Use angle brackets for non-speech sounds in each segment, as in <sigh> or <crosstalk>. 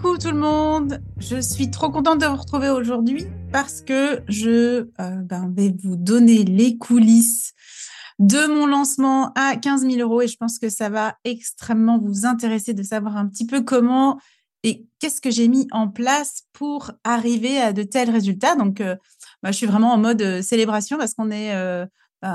Coucou tout le monde, je suis trop contente de vous retrouver aujourd'hui parce que je euh, ben, vais vous donner les coulisses de mon lancement à 15 000 euros et je pense que ça va extrêmement vous intéresser de savoir un petit peu comment et qu'est-ce que j'ai mis en place pour arriver à de tels résultats. Donc, euh, ben, je suis vraiment en mode euh, célébration parce qu'on est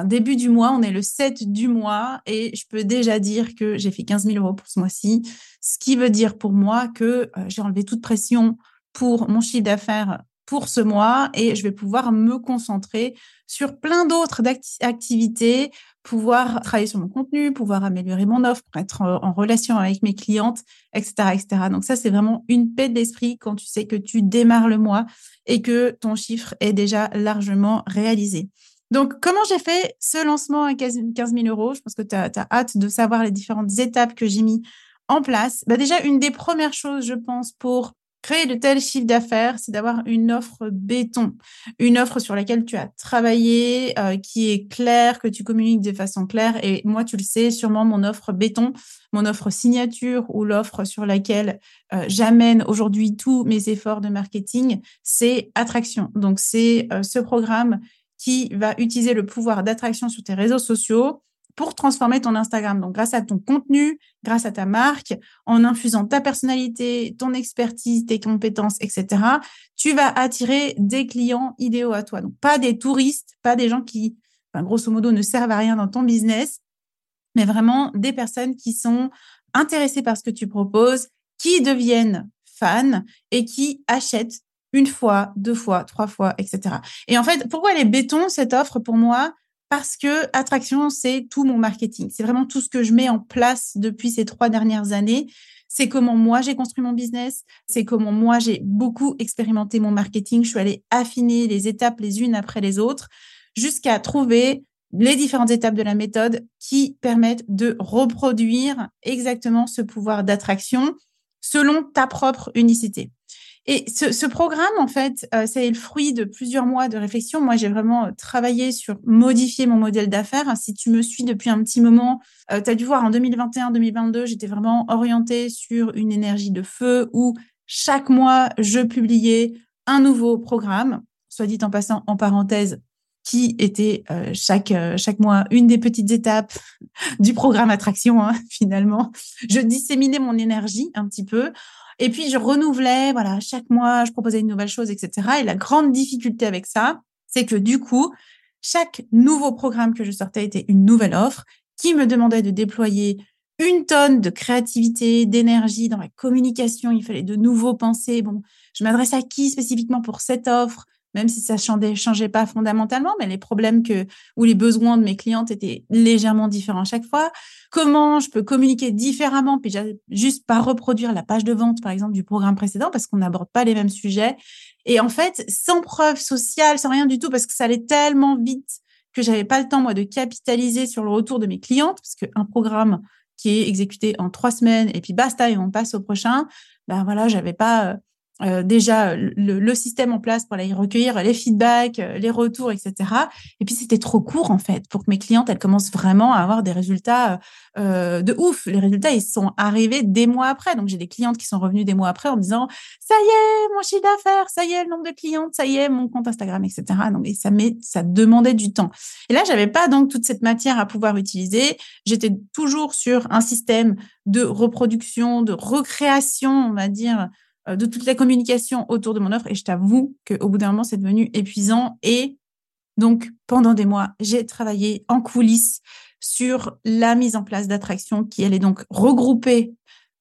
début du mois, on est le 7 du mois et je peux déjà dire que j'ai fait 15 000 euros pour ce mois-ci, ce qui veut dire pour moi que euh, j'ai enlevé toute pression pour mon chiffre d'affaires pour ce mois et je vais pouvoir me concentrer sur plein d'autres activités, pouvoir travailler sur mon contenu, pouvoir améliorer mon offre, être en relation avec mes clientes, etc., etc. Donc ça, c'est vraiment une paix d'esprit quand tu sais que tu démarres le mois et que ton chiffre est déjà largement réalisé. Donc, comment j'ai fait ce lancement à 15 000 euros? Je pense que tu as, hâte de savoir les différentes étapes que j'ai mis en place. Bah déjà, une des premières choses, je pense, pour créer de tels chiffres d'affaires, c'est d'avoir une offre béton, une offre sur laquelle tu as travaillé, euh, qui est claire, que tu communiques de façon claire. Et moi, tu le sais, sûrement mon offre béton, mon offre signature ou l'offre sur laquelle euh, j'amène aujourd'hui tous mes efforts de marketing, c'est attraction. Donc, c'est euh, ce programme qui va utiliser le pouvoir d'attraction sur tes réseaux sociaux pour transformer ton Instagram. Donc, grâce à ton contenu, grâce à ta marque, en infusant ta personnalité, ton expertise, tes compétences, etc., tu vas attirer des clients idéaux à toi. Donc, pas des touristes, pas des gens qui, grosso modo, ne servent à rien dans ton business, mais vraiment des personnes qui sont intéressées par ce que tu proposes, qui deviennent fans et qui achètent une fois, deux fois, trois fois, etc. Et en fait, pourquoi elle est béton, cette offre pour moi? Parce que attraction, c'est tout mon marketing. C'est vraiment tout ce que je mets en place depuis ces trois dernières années. C'est comment moi j'ai construit mon business, c'est comment moi j'ai beaucoup expérimenté mon marketing. Je suis allée affiner les étapes les unes après les autres jusqu'à trouver les différentes étapes de la méthode qui permettent de reproduire exactement ce pouvoir d'attraction selon ta propre unicité. Et ce, programme, en fait, euh, c'est le fruit de plusieurs mois de réflexion. Moi, j'ai vraiment euh, travaillé sur modifier mon modèle d'affaires. Si tu me suis depuis un petit moment, euh, tu as dû voir en 2021-2022, j'étais vraiment orientée sur une énergie de feu où chaque mois, je publiais un nouveau programme, soit dit en passant en parenthèse, qui était chaque chaque mois une des petites étapes <laughs> du programme attraction hein, finalement. Je disséminais mon énergie un petit peu et puis, je renouvelais, voilà, chaque mois, je proposais une nouvelle chose, etc. Et la grande difficulté avec ça, c'est que du coup, chaque nouveau programme que je sortais était une nouvelle offre qui me demandait de déployer une tonne de créativité, d'énergie dans la communication. Il fallait de nouveaux pensées. Bon, je m'adresse à qui spécifiquement pour cette offre? Même si ça ne changeait pas fondamentalement, mais les problèmes que, ou les besoins de mes clientes étaient légèrement différents chaque fois. Comment je peux communiquer différemment, puis juste pas reproduire la page de vente, par exemple, du programme précédent, parce qu'on n'aborde pas les mêmes sujets. Et en fait, sans preuve sociale, sans rien du tout, parce que ça allait tellement vite que j'avais pas le temps, moi, de capitaliser sur le retour de mes clientes, parce qu'un programme qui est exécuté en trois semaines et puis basta et on passe au prochain, ben voilà, j'avais pas euh, euh, déjà le, système en place pour aller recueillir les feedbacks, euh, les retours, etc. Et puis c'était trop court en fait pour que mes clientes elles commencent vraiment à avoir des résultats euh, de ouf. Les résultats ils sont arrivés des mois après. Donc j'ai des clientes qui sont revenues des mois après en me disant ça y est mon chiffre d'affaires, ça y est le nombre de clientes, ça y est mon compte Instagram, etc. Donc et ça met, ça demandait du temps. Et là j'avais pas donc toute cette matière à pouvoir utiliser. J'étais toujours sur un système de reproduction, de recréation, on va dire euh, de toute la communication autour de mon offre. Et je t'avoue qu'au bout d'un moment, c'est devenu épuisant. Et donc, pendant des mois, j'ai travaillé en coulisses sur la mise en place d'attractions qui allait donc regrouper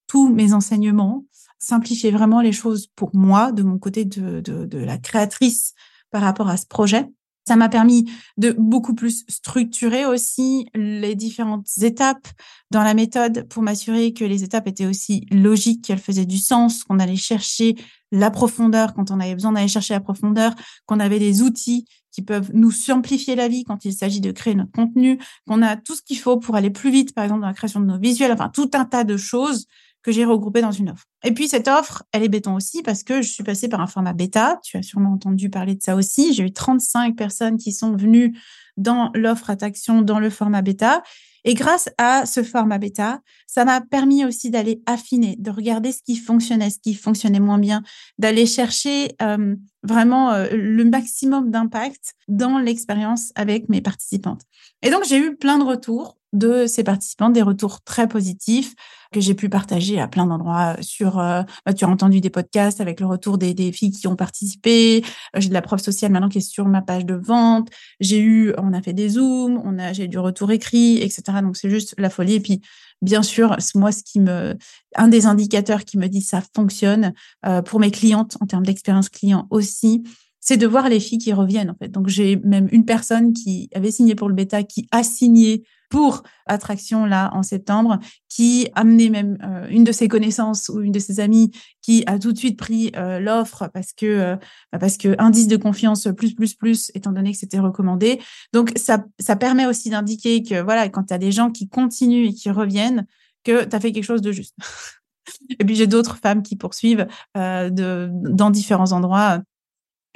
tous mes enseignements, simplifier vraiment les choses pour moi, de mon côté de, de, de la créatrice par rapport à ce projet. Ça m'a permis de beaucoup plus structurer aussi les différentes étapes dans la méthode pour m'assurer que les étapes étaient aussi logiques, qu'elles faisaient du sens, qu'on allait chercher la profondeur quand on avait besoin d'aller chercher la profondeur, qu'on avait des outils qui peuvent nous simplifier la vie quand il s'agit de créer notre contenu, qu'on a tout ce qu'il faut pour aller plus vite, par exemple, dans la création de nos visuels, enfin, tout un tas de choses que j'ai regroupé dans une offre. Et puis cette offre, elle est béton aussi parce que je suis passée par un format bêta. Tu as sûrement entendu parler de ça aussi. J'ai eu 35 personnes qui sont venues dans l'offre attraction dans le format bêta. Et grâce à ce format bêta, ça m'a permis aussi d'aller affiner, de regarder ce qui fonctionnait, ce qui fonctionnait moins bien, d'aller chercher euh, vraiment euh, le maximum d'impact dans l'expérience avec mes participantes. Et donc, j'ai eu plein de retours de ces participants, des retours très positifs que j'ai pu partager à plein d'endroits sur, euh, bah, tu as entendu des podcasts avec le retour des, filles qui ont participé. Euh, j'ai de la preuve sociale maintenant qui est sur ma page de vente. J'ai eu, on a fait des zooms, on a, j'ai du retour écrit, etc. Donc c'est juste la folie. Et puis, bien sûr, moi, ce qui me, un des indicateurs qui me dit ça fonctionne euh, pour mes clientes en termes d'expérience client aussi, c'est de voir les filles qui reviennent en fait. Donc j'ai même une personne qui avait signé pour le bêta qui a signé pour Attraction là en septembre, qui amenait même euh, une de ses connaissances ou une de ses amies qui a tout de suite pris euh, l'offre parce que euh, bah, parce que indice de confiance plus plus plus étant donné que c'était recommandé. Donc ça ça permet aussi d'indiquer que voilà quand tu as des gens qui continuent et qui reviennent que tu as fait quelque chose de juste. <laughs> et puis j'ai d'autres femmes qui poursuivent de dans différents endroits.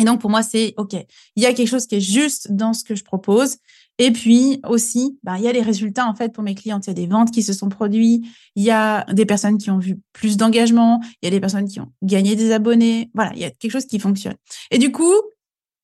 Et donc pour moi c'est OK, il y a quelque chose qui est juste dans ce que je propose et puis aussi, ben, il y a les résultats en fait pour mes clients. Il y a des ventes qui se sont produites, il y a des personnes qui ont vu plus d'engagement, il y a des personnes qui ont gagné des abonnés. Voilà, il y a quelque chose qui fonctionne. Et du coup,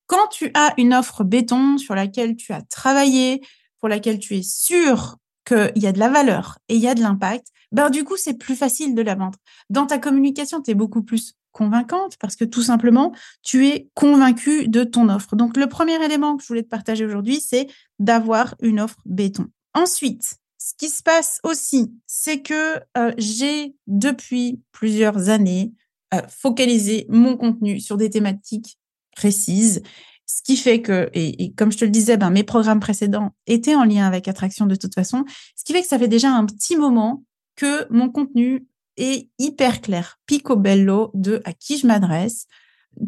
quand tu as une offre béton sur laquelle tu as travaillé, pour laquelle tu es sûr qu'il y a de la valeur et il y a de l'impact, ben du coup, c'est plus facile de la vendre. Dans ta communication, tu es beaucoup plus convaincante parce que tout simplement, tu es convaincu de ton offre. Donc, le premier élément que je voulais te partager aujourd'hui, c'est d'avoir une offre béton. Ensuite, ce qui se passe aussi, c'est que euh, j'ai depuis plusieurs années euh, focalisé mon contenu sur des thématiques précises ce qui fait que, et, comme je te le disais, ben, mes programmes précédents étaient en lien avec Attraction de toute façon, ce qui fait que ça fait déjà un petit moment que mon contenu est hyper clair, picobello de à qui je m'adresse,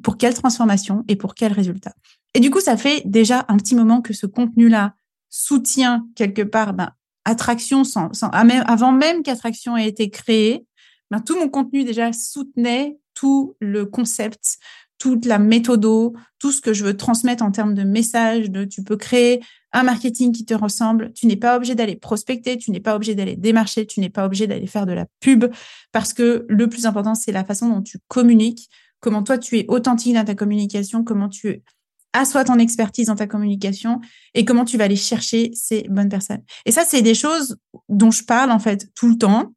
pour quelle transformation et pour quel résultat. Et du coup, ça fait déjà un petit moment que ce contenu-là soutient quelque part ben, Attraction, sans, avant même qu'Attraction ait été créé, ben, tout mon contenu déjà soutenait tout le concept, toute la méthode, tout ce que je veux transmettre en termes de messages, de tu peux créer marketing qui te ressemble. Tu n'es pas obligé d'aller prospecter, tu n'es pas obligé d'aller démarcher, tu n'es pas obligé d'aller faire de la pub parce que le plus important, c'est la façon dont tu communiques, comment toi tu es authentique dans ta communication, comment tu assois ton expertise dans ta communication et comment tu vas aller chercher ces bonnes personnes. Et ça, c'est des choses dont je parle en fait tout le temps.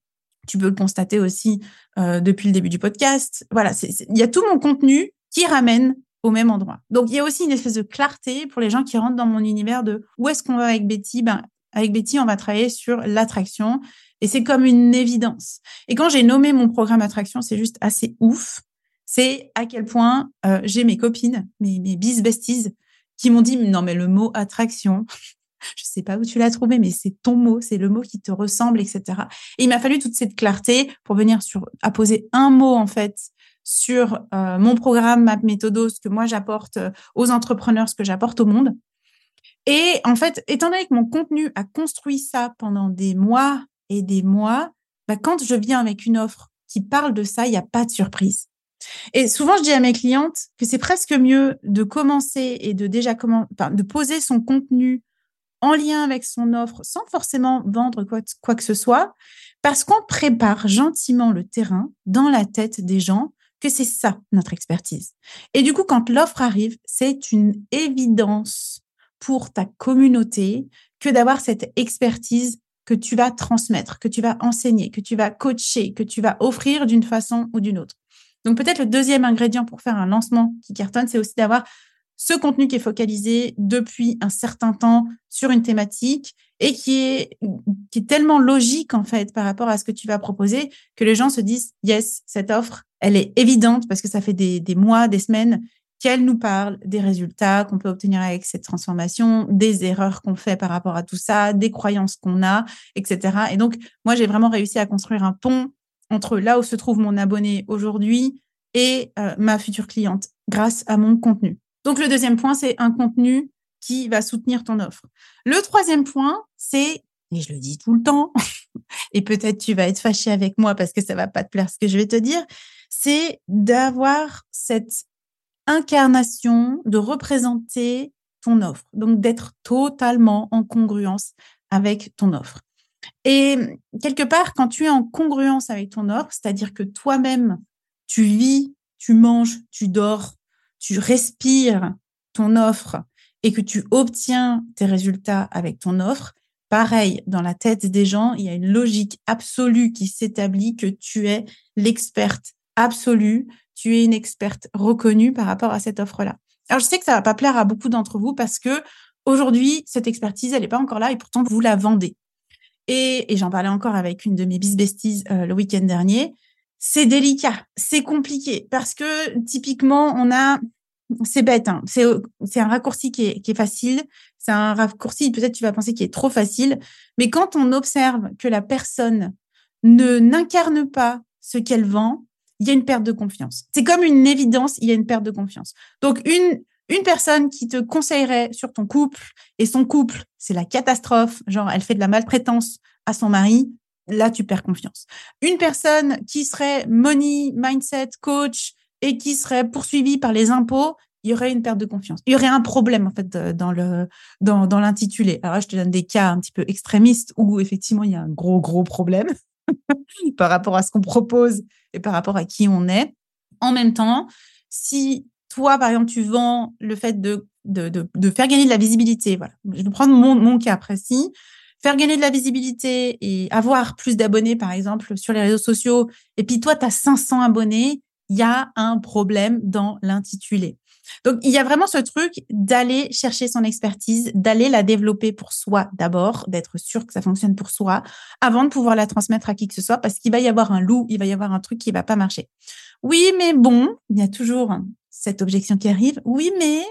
Tu peux le constater aussi euh, depuis le début du podcast. Voilà, il y a tout mon contenu qui ramène au même endroit. Donc, il y a aussi une espèce de clarté pour les gens qui rentrent dans mon univers de où est-ce qu'on va avec Betty? Ben, Avec Betty, on va travailler sur l'attraction et c'est comme une évidence. Et quand j'ai nommé mon programme attraction, c'est juste assez ouf. C'est à quel point euh, j'ai mes copines, mes, mes bis besties, qui m'ont dit non mais le mot attraction, <laughs> je sais pas où tu l'as trouvé, mais c'est ton mot, c'est le mot qui te ressemble, etc. Et il m'a fallu toute cette clarté pour venir sur à poser un mot en fait sur euh, mon programme, ma méthode, ce que moi j'apporte euh, aux entrepreneurs, ce que j'apporte au monde. Et en fait, étant donné que mon contenu a construit ça pendant des mois et des mois, bah, quand je viens avec une offre qui parle de ça, il n'y a pas de surprise. Et souvent, je dis à mes clientes que c'est presque mieux de commencer et de déjà comment, de poser son contenu en lien avec son offre sans forcément vendre quoi que ce soit, parce qu'on prépare gentiment le terrain dans la tête des gens que c'est ça notre expertise. Et du coup, quand l'offre arrive, c'est une évidence pour ta communauté que d'avoir cette expertise que tu vas transmettre, que tu vas enseigner, que tu vas coacher, que tu vas offrir d'une façon ou d'une autre. Donc peut-être le deuxième ingrédient pour faire un lancement qui cartonne, c'est aussi d'avoir ce contenu qui est focalisé depuis un certain temps sur une thématique et qui est, qui est tellement logique en fait par rapport à ce que tu vas proposer que les gens se disent yes, cette offre, elle est évidente parce que ça fait des, des mois, des semaines qu'elle nous parle des résultats qu'on peut obtenir avec cette transformation, des erreurs qu'on fait par rapport à tout ça, des croyances qu'on a, etc. Et donc, moi, j'ai vraiment réussi à construire un pont entre là où se trouve mon abonné aujourd'hui et euh, ma future cliente grâce à mon contenu. Donc, le deuxième point, c'est un contenu qui va soutenir ton offre. Le troisième point, c'est, et je le dis tout le temps, <laughs> et peut-être tu vas être fâché avec moi parce que ça va pas te plaire ce que je vais te dire, c'est d'avoir cette incarnation de représenter ton offre, donc d'être totalement en congruence avec ton offre. Et quelque part, quand tu es en congruence avec ton offre, c'est-à-dire que toi-même, tu vis, tu manges, tu dors, tu respires ton offre et que tu obtiens tes résultats avec ton offre, pareil, dans la tête des gens, il y a une logique absolue qui s'établit que tu es l'experte absolue, tu es une experte reconnue par rapport à cette offre-là. Alors, je sais que ça va pas plaire à beaucoup d'entre vous parce que aujourd'hui, cette expertise, elle n'est pas encore là et pourtant, vous la vendez. Et, j'en parlais encore avec une de mes bis besties euh, le week-end dernier. C'est délicat, c'est compliqué parce que typiquement, on a, c'est bête, hein, c'est, un raccourci qui est, qui facile. C'est un raccourci, peut-être tu vas penser qu'il est trop facile. Mais quand on observe que la personne ne n'incarne pas ce qu'elle vend, il y a une perte de confiance. C'est comme une évidence, il y a une perte de confiance. Donc, une, une personne qui te conseillerait sur ton couple et son couple, c'est la catastrophe, genre elle fait de la maltraitance à son mari, là, tu perds confiance. Une personne qui serait money, mindset, coach et qui serait poursuivie par les impôts, il y aurait une perte de confiance. Il y aurait un problème en fait dans le dans, dans l'intitulé. Alors je te donne des cas un petit peu extrémistes où effectivement il y a un gros gros problème <laughs> par rapport à ce qu'on propose et par rapport à qui on est. En même temps, si toi, par exemple, tu vends le fait de, de, de, faire gagner de la visibilité, voilà, je vais prendre mon, mon cas précis, faire gagner de la visibilité et avoir plus d'abonnés, par exemple, sur les réseaux sociaux, et puis toi, tu as 500 abonnés, il y a un problème dans l'intitulé. Donc, il y a vraiment ce truc d'aller chercher son expertise, d'aller la développer pour soi d'abord, d'être sûr que ça fonctionne pour soi, avant de pouvoir la transmettre à qui que ce soit, parce qu'il va y avoir un loup, il va y avoir un truc qui va pas marcher. Oui, mais bon, il y a toujours cette objection qui arrive. Oui, mais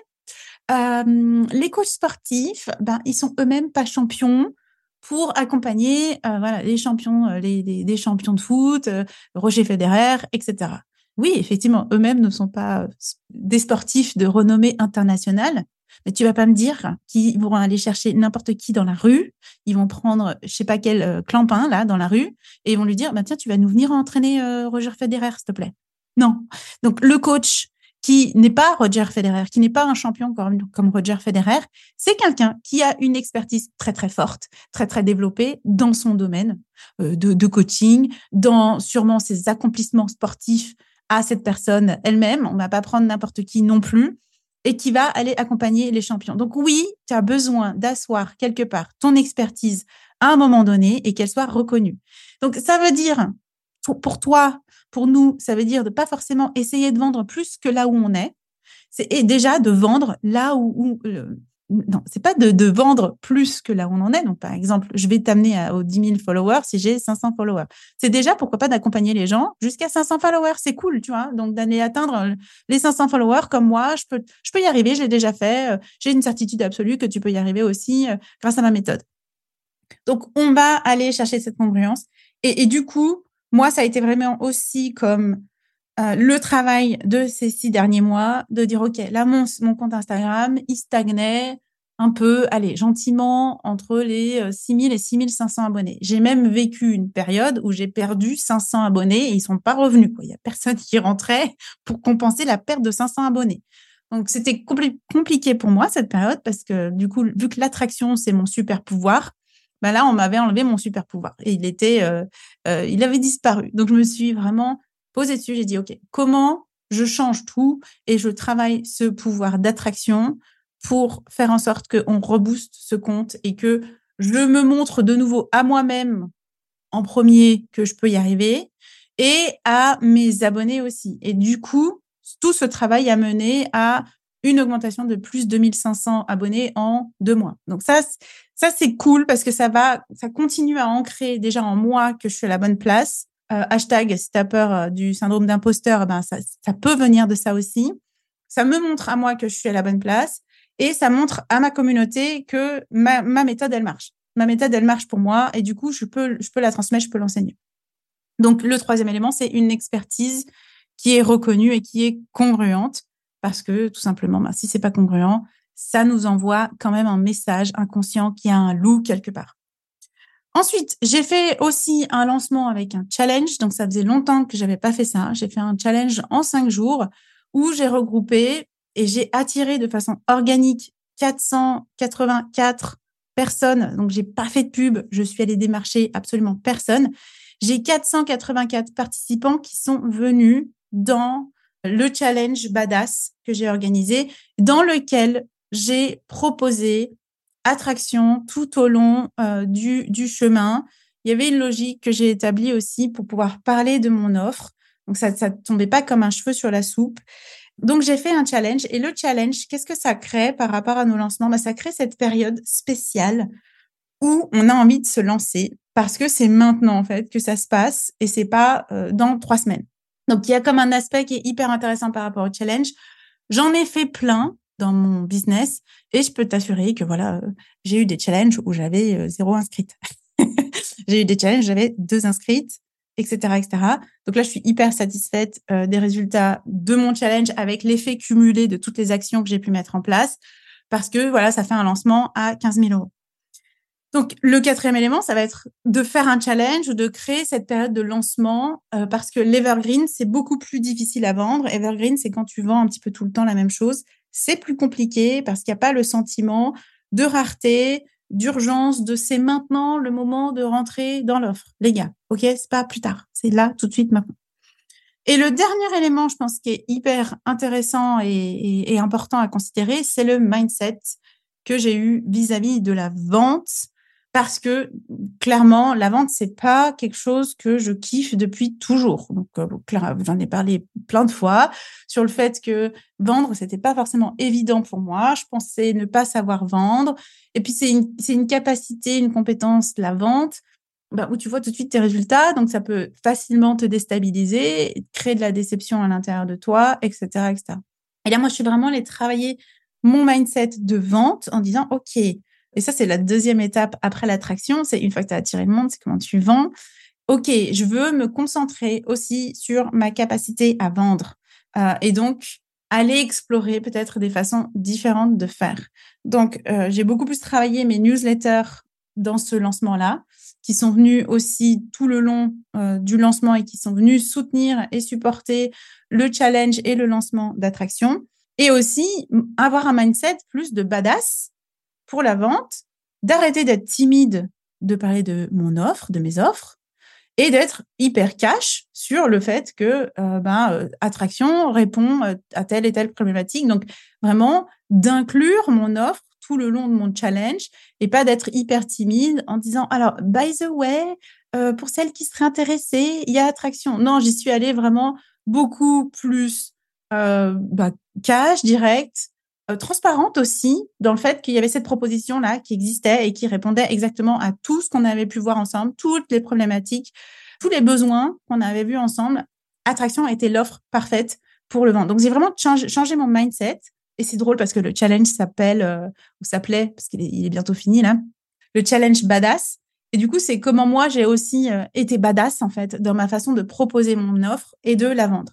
euh, les coachs sportifs, ben, ils sont eux-mêmes pas champions pour accompagner euh, les champions, euh, les, champions de foot, Roger Federer, etc oui, effectivement, eux-mêmes ne sont pas euh, des sportifs de renommée internationale. Mais tu vas pas me dire qu'ils vont aller chercher n'importe qui dans la rue, ils vont prendre je sais pas quel euh, clampin là dans la rue et ils vont lui dire bah tiens tu vas nous venir entraîner euh, Roger Federer s'il te plaît. Non. Donc le coach qui n'est pas Roger Federer, qui n'est pas un champion comme, Roger Federer, c'est quelqu'un qui a une expertise très très forte, très très développée dans son domaine de coaching, dans sûrement ses accomplissements sportifs à cette personne elle-même. On ne va pas prendre n'importe qui non plus et qui va aller accompagner les champions. Donc oui, tu as besoin d'asseoir quelque part ton expertise à un moment donné et qu'elle soit reconnue. Donc ça veut dire, pour toi, pour nous, ça veut dire de pas forcément essayer de vendre plus que là où on est. C'est déjà de vendre là où, non, c'est pas de, vendre plus que là où on en est. Donc, par exemple, je vais t'amener aux 10 000 followers si j'ai 500 followers. C'est déjà, pourquoi pas, d'accompagner les gens jusqu'à 500 followers. C'est cool, tu vois. Donc, d'aller atteindre les 500 followers comme moi, je peux, je peux y arriver. Je l'ai déjà fait. Euh, j'ai une certitude absolue que tu peux y arriver aussi euh, grâce à ma méthode. Donc, on va aller chercher cette congruence. Et, et du coup, moi, ça a été vraiment aussi comme euh, le travail de ces six derniers mois, de dire, OK, là, mon, mon compte Instagram, il stagnait un peu, allez, gentiment, entre les 6000 euh, et 6500 abonnés. J'ai même vécu une période où j'ai perdu 500 abonnés et ils sont pas revenus. Il y a personne qui rentrait pour compenser la perte de 500 abonnés. Donc, c'était compliqué pour moi, cette période, parce que du coup, vu que l'attraction, c'est mon super pouvoir, bah là, on m'avait enlevé mon super pouvoir et il était, euh, il avait disparu. Donc, je me suis vraiment posé dessus, j'ai dit, OK, comment je change tout et je travaille ce pouvoir d'attraction pour faire en sorte qu'on rebooste ce compte et que je me montre de nouveau à moi-même en premier que je peux y arriver et à mes abonnés aussi. Et du coup, tout ce travail a mené à une augmentation de plus de 2500 abonnés en deux mois. Donc ça, ça c'est cool parce que ça va, ça continue à ancrer déjà en moi que je suis à la bonne place. Euh, hashtag, si tu as peur euh, du syndrome d'imposteur, ben ça, ça peut venir de ça aussi. Ça me montre à moi que je suis à la bonne place et ça montre à ma communauté que ma, ma méthode, elle marche. Ma méthode, elle marche pour moi et du coup, je peux, je peux la transmettre, je peux l'enseigner. Donc, le troisième élément, c'est une expertise qui est reconnue et qui est congruente parce que tout simplement, ben, si c'est pas congruent, ça nous envoie quand même un message inconscient qui a un loup quelque part. Ensuite, j'ai fait aussi un lancement avec un challenge. Donc, ça faisait longtemps que j'avais pas fait ça. J'ai fait un challenge en cinq jours où j'ai regroupé et j'ai attiré de façon organique 484 personnes. Donc, j'ai pas fait de pub. Je suis allée démarcher absolument personne. J'ai 484 participants qui sont venus dans le challenge badass que j'ai organisé, dans lequel j'ai proposé attraction tout au long euh, du, du chemin. Il y avait une logique que j'ai établie aussi pour pouvoir parler de mon offre. Donc, ça ne tombait pas comme un cheveu sur la soupe. Donc, j'ai fait un challenge. Et le challenge, qu'est-ce que ça crée par rapport à nos lancements? Bah, Ça crée cette période spéciale où on a envie de se lancer parce que c'est maintenant, en fait, que ça se passe et c'est pas euh, dans trois semaines. Donc, il y a comme un aspect qui est hyper intéressant par rapport au challenge. J'en ai fait plein dans mon business et je peux t'assurer que voilà, euh, j'ai eu des challenges où j'avais euh, zéro inscrite. <laughs> j'ai eu des challenges, j'avais deux inscrites, etc., etc. Donc là, je suis hyper satisfaite euh, des résultats de mon challenge avec l'effet cumulé de toutes les actions que j'ai pu mettre en place parce que voilà, ça fait un lancement à 15 000 euros. Donc, le quatrième élément, ça va être de faire un challenge ou de créer cette période de lancement parce que l'evergreen, c'est beaucoup plus difficile à vendre. Evergreen, c'est quand tu vends un petit peu tout le temps la même chose. C'est plus compliqué parce qu'il n'y a pas le sentiment de rareté, d'urgence, de c'est maintenant le moment de rentrer dans l'offre. Les gars, OK, c'est pas plus tard. C'est là, tout de suite, maintenant. Et le dernier élément, je pense, qui est hyper intéressant et, et important à considérer, c'est le mindset que j'ai eu vis-à-vis de la vente parce que clairement, la vente, c'est pas quelque chose que je kiffe depuis toujours. Donc, euh, j'en ai parlé plein de fois sur le fait que vendre, c'était pas forcément évident pour moi. Je pensais ne pas savoir vendre. Et puis, c'est une, capacité, une compétence, la vente, bah, où tu vois tout de suite tes résultats. Donc, ça peut facilement te déstabiliser, créer de la déception à l'intérieur de toi, etc., etc. Et là, moi, je suis vraiment allée travailler mon mindset de vente en disant, OK, et ça, c'est la deuxième étape après l'attraction. C'est une fois que tu as attiré le monde, c'est comment tu vends. OK, je veux me concentrer aussi sur ma capacité à vendre. Euh, et donc, aller explorer peut-être des façons différentes de faire. Donc, euh, j'ai beaucoup plus travaillé mes newsletters dans ce lancement-là, qui sont venus aussi tout le long euh, du lancement et qui sont venus soutenir et supporter le challenge et le lancement d'attraction. Et aussi avoir un mindset plus de badass pour la vente, d'arrêter d'être timide de parler de mon offre, de mes offres, et d'être hyper cash sur le fait que euh, ben, euh, attraction répond euh, à telle et telle problématique. Donc vraiment d'inclure mon offre tout le long de mon challenge et pas d'être hyper timide en disant alors by the way pour celles qui seraient intéressées il y a attraction. Non, j'y suis allée vraiment beaucoup plus bah, cash, direct, transparente aussi dans le fait qu'il y avait cette proposition-là qui existait et qui répondait exactement à tout ce qu'on avait pu voir ensemble, toutes les problématiques, tous les besoins qu'on avait vus ensemble. Attraction était l'offre parfaite pour le vendre. Donc, j'ai vraiment changé, mon mindset. Et c'est drôle parce que le challenge s'appelle, euh, ou s'appelait, parce qu'il est, il est bientôt fini là, le challenge badass. Et du coup, c'est comment moi, j'ai aussi euh, été badass, en fait, dans ma façon de proposer mon offre et de la vendre.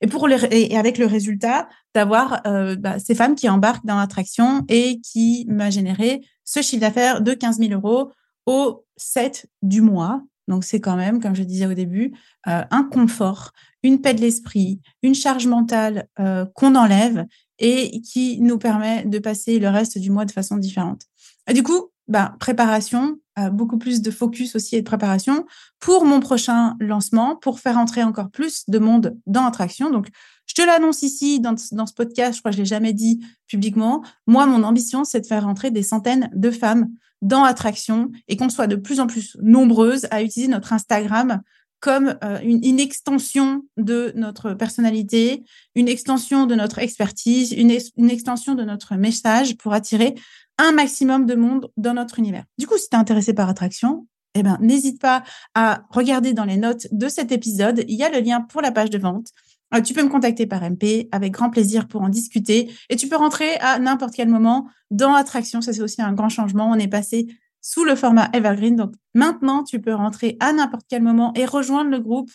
Et, pour et avec le résultat d'avoir euh, bah, ces femmes qui embarquent dans l'attraction et qui m'a généré ce chiffre d'affaires de 15 000 euros au 7 du mois. Donc, c'est quand même, comme je disais au début, euh, un confort, une paix de l'esprit, une charge mentale euh, qu'on enlève et qui nous permet de passer le reste du mois de façon différente. Et du coup, bah, préparation, euh, beaucoup plus de focus aussi et de préparation pour mon prochain lancement, pour faire entrer encore plus de monde dans l'attraction. Donc, je te l'annonce ici dans, dans, ce podcast, je crois que je l'ai jamais dit publiquement. Moi, mon ambition, c'est de faire entrer des centaines de femmes dans l'attraction et qu'on soit de plus en plus nombreuses à utiliser notre Instagram comme euh, une, extension de notre personnalité, une extension de notre expertise, une, extension de notre message pour attirer un maximum de monde dans notre univers. Du coup, si tu es intéressé par attraction, eh ben, n'hésite pas à regarder dans les notes de cet épisode. Il y a le lien pour la page de vente. Euh, tu peux me contacter par MP avec grand plaisir pour en discuter et tu peux rentrer à n'importe quel moment dans Attraction. Ça, c'est aussi un grand changement. On est passé sous le format Evergreen. Donc maintenant, tu peux rentrer à n'importe quel moment et rejoindre le groupe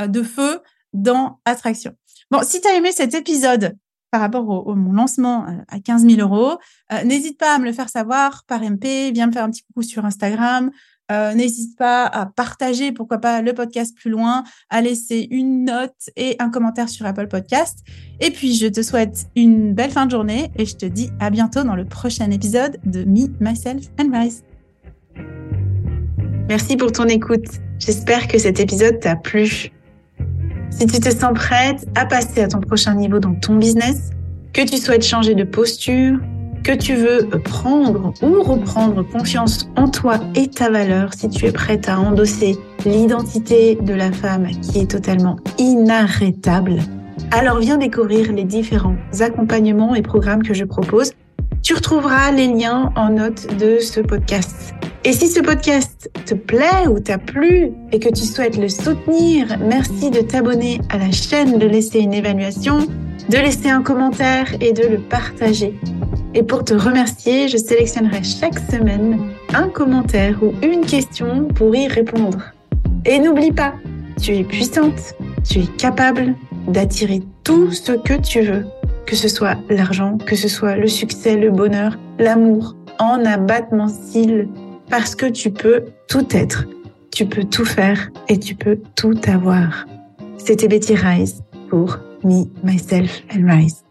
euh, de feu dans Attraction. Bon, si tu as aimé cet épisode par rapport au, mon lancement euh, à 15 000 euros, n'hésite pas à me le faire savoir par MP. Viens me faire un petit coucou sur Instagram. Euh, n'hésite pas à partager, pourquoi pas, le podcast plus loin, à laisser une note et un commentaire sur Apple Podcast. Et puis, je te souhaite une belle fin de journée et je te dis à bientôt dans le prochain épisode de Me, Myself and Rise. Merci pour ton écoute. J'espère que cet épisode t'a plu. Si tu te sens prête à passer à ton prochain niveau dans ton business, que tu souhaites changer de posture, que tu veux prendre ou reprendre confiance en toi et ta valeur, si tu es prête à endosser l'identité de la femme qui est totalement inarrêtable, alors viens découvrir les différents accompagnements et programmes que je propose. Tu retrouveras les liens en note de ce podcast. Et si ce podcast te plaît ou t'a plu et que tu souhaites le soutenir, merci de t'abonner à la chaîne, de laisser une évaluation, de laisser un commentaire et de le partager. Et pour te remercier, je sélectionnerai chaque semaine un commentaire ou une question pour y répondre. Et n'oublie pas, tu es puissante, tu es capable d'attirer tout ce que tu veux, que ce soit l'argent, que ce soit le succès, le bonheur, l'amour, en abattement cils, parce que tu peux tout être, tu peux tout faire et tu peux tout avoir. C'était Betty Rise pour Me, Myself and Rise.